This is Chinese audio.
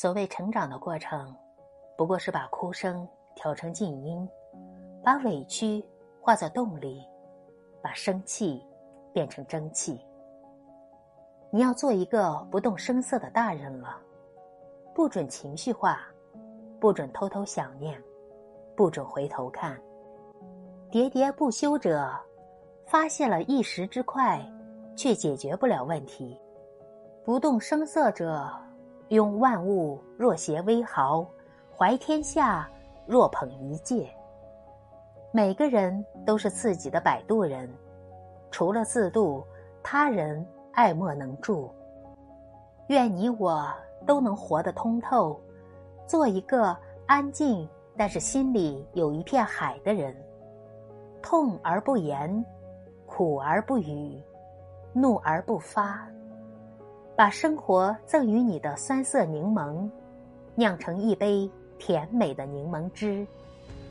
所谓成长的过程，不过是把哭声调成静音，把委屈化作动力，把生气变成争气。你要做一个不动声色的大人了，不准情绪化，不准偷偷想念，不准回头看。喋喋不休者，发泄了一时之快，却解决不了问题；不动声色者，拥万物若携微毫，怀天下若捧一芥。每个人都是自己的摆渡人，除了自渡，他人爱莫能助。愿你我都能活得通透，做一个安静但是心里有一片海的人。痛而不言，苦而不语，怒而不发，把生活赠予你的酸涩柠檬，酿成一杯甜美的柠檬汁。